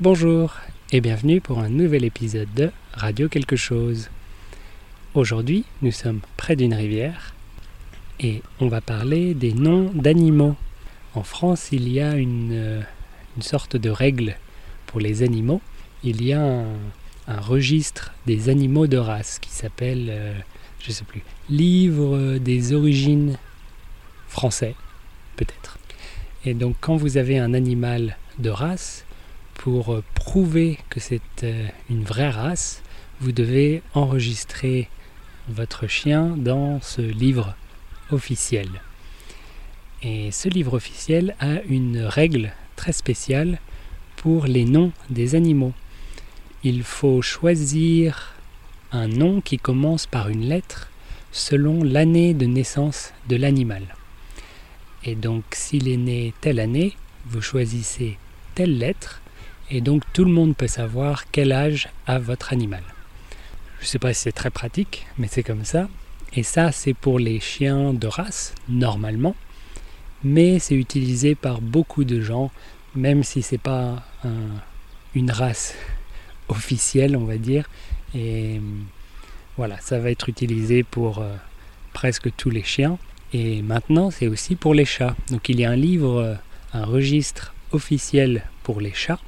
Bonjour et bienvenue pour un nouvel épisode de Radio quelque chose. Aujourd'hui, nous sommes près d'une rivière et on va parler des noms d'animaux. En France, il y a une, euh, sorte de règle pour les animaux. Il y a un, registre des animaux de race qui s'appelle, euh, je sais plus, Livre des origines français, peut-être. Et donc quand vous avez un animal de race, pour euh, prouver que c'est euh, une vraie race, vous devez enregistrer votre chien dans ce livre officiel. Et ce livre officiel a une règle très spéciale pour les noms des animaux. Il faut choisir un nom qui commence par une lettre selon l'année de naissance de l'animal. Et donc s'il est né telle année, vous choisissez telle lettre et donc tout le monde peut savoir quel âge a votre animal. Je ne sais pas si c'est très pratique, mais c'est comme ça. Et ça, c'est pour les chiens de race, normalement. Mais c'est utilisé par beaucoup de gens, même si c'est pas une race officielle, on va dire. Et voilà, ça va être utilisé pour euh, presque tous les chiens. Et maintenant, c'est aussi pour les chats. Donc il y a un livre, euh, un registre officiel pour les chats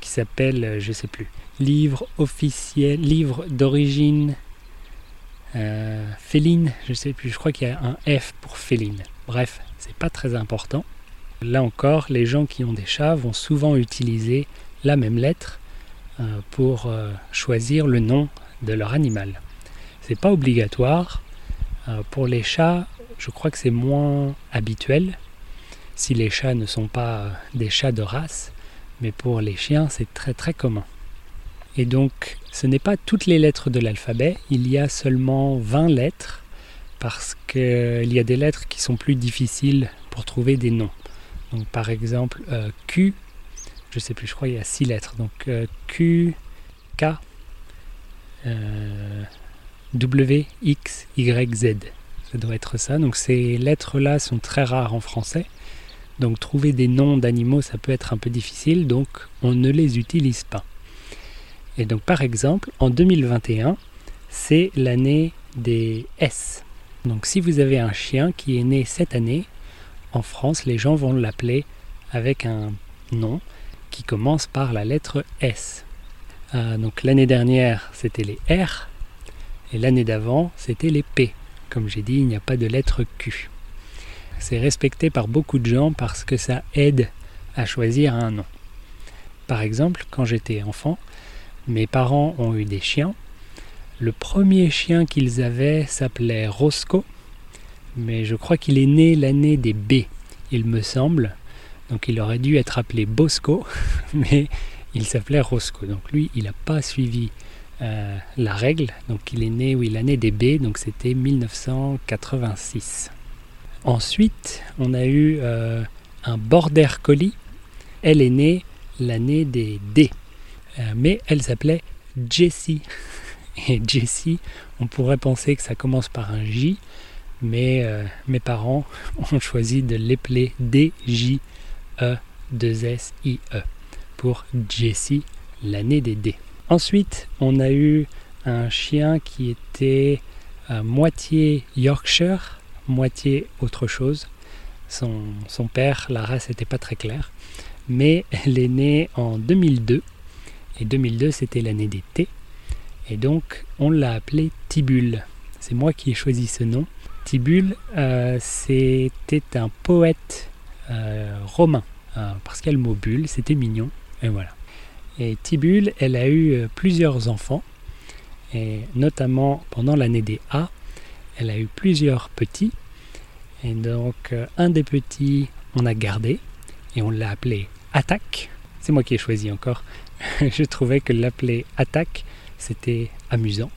qui s'appelle, euh, je sais plus, livre officiel, livre d'origine euh, féline, je sais plus, je crois qu'il y a un F pour féline. Bref, c'est pas très important. Là encore, les gens qui ont des chats vont souvent utiliser la même lettre euh, pour choisir le nom de leur animal. C'est pas obligatoire. pour les chats, je crois que c'est moins habituel si les chats ne sont pas des chats de race mais pour les chiens c'est très très commun. Et donc ce n'est pas toutes les lettres de l'alphabet, il y a seulement 20 lettres parce qu'il y a des lettres qui sont plus difficiles pour trouver des noms. Donc par exemple euh, Q, je sais plus, je crois qu'il y a 6 lettres. Donc euh, Q, K, euh, W, X, Y, Z. Ça doit être ça. Donc ces lettres-là sont très rares en français. Donc trouver des noms d'animaux, ça peut être un peu difficile, donc on ne les utilise pas. Et donc par exemple, en 2021, c'est l'année des S. Donc si vous avez un chien qui est né cette année, en France, les gens vont l'appeler avec un nom qui commence par la lettre S. Euh, donc l'année dernière, c'était les R, et l'année d'avant, c'était les P. Comme j'ai dit, il n'y a pas de lettre Q. C'est respecté par beaucoup de gens parce que ça aide à choisir un nom. Par exemple, quand j'étais enfant, mes parents ont eu des chiens. Le premier chien qu'ils avaient s'appelait Roscoe, mais je crois qu'il est né l'année des B, il me semble. Donc il aurait dû être appelé Bosco, mais il s'appelait Roscoe. Donc lui, il n'a pas suivi euh, la règle. Donc il est né, l'année des B, donc c'était 1986. Ensuite, on a eu euh, un border collie. Elle est née l'année des D. Euh, mais elle s'appelait Jessie. Et Jessie, on pourrait penser que ça commence par un J, mais euh, mes parents ont choisi de l'épeler D-J-E-2-S-I-E pour Jessie, l'année des D. Ensuite, on a eu un chien qui était à moitié Yorkshire moitié autre chose. Son, père, la race n'était pas très claire, mais elle est née en 2002, et 2002 c'était l'année d'été, et donc on l'a appelée Tibule. C'est moi qui ai choisi ce nom. Tibule, euh, c'était un poète euh, romain, euh, parce qu'elle mot c'était mignon, et voilà. Et Tibule, elle a eu plusieurs enfants, et notamment pendant l'année des A, elle a eu plusieurs petits. Et donc, euh, un des petits, on a gardé et on l'a appelé Attaque. C'est moi qui ai choisi encore. Je trouvais que l'appeler Attaque, c'était amusant.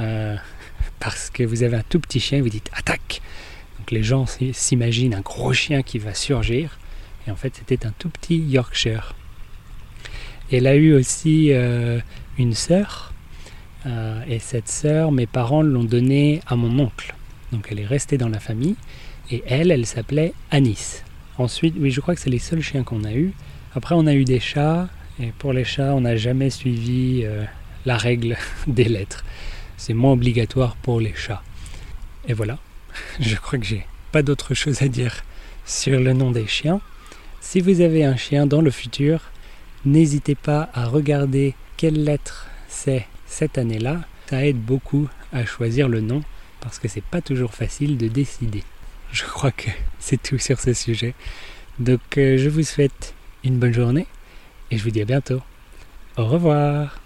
Euh, parce que vous avez un tout petit chien, vous dites Attaque. Donc les gens s'imaginent un gros chien qui va surgir. Et en fait, c'était un tout petit Yorkshire. Elle a eu aussi euh, une sœur. et cette sœur, mes parents l'ont donnée à mon oncle. Donc elle est restée dans la famille. Et elle, elle s'appelait Anis. Ensuite, oui, je crois que c'est les seuls chiens qu'on a eus. Après, on a eu des chats Et pour les chats, on n'a jamais suivi euh, la règle des lettres. C'est moins obligatoire pour les chats. Et voilà, je crois que j'ai pas d'autre chose à dire sur le nom des chiens. Si vous avez un chien dans le futur, n'hésitez pas à regarder quelle lettre c'est cette année-là. Ça aide beaucoup à choisir le nom parce que c'est pas toujours facile de décider. Je crois que c'est tout sur ce sujet. Donc euh, je vous souhaite une bonne journée et je vous dis à bientôt. Au revoir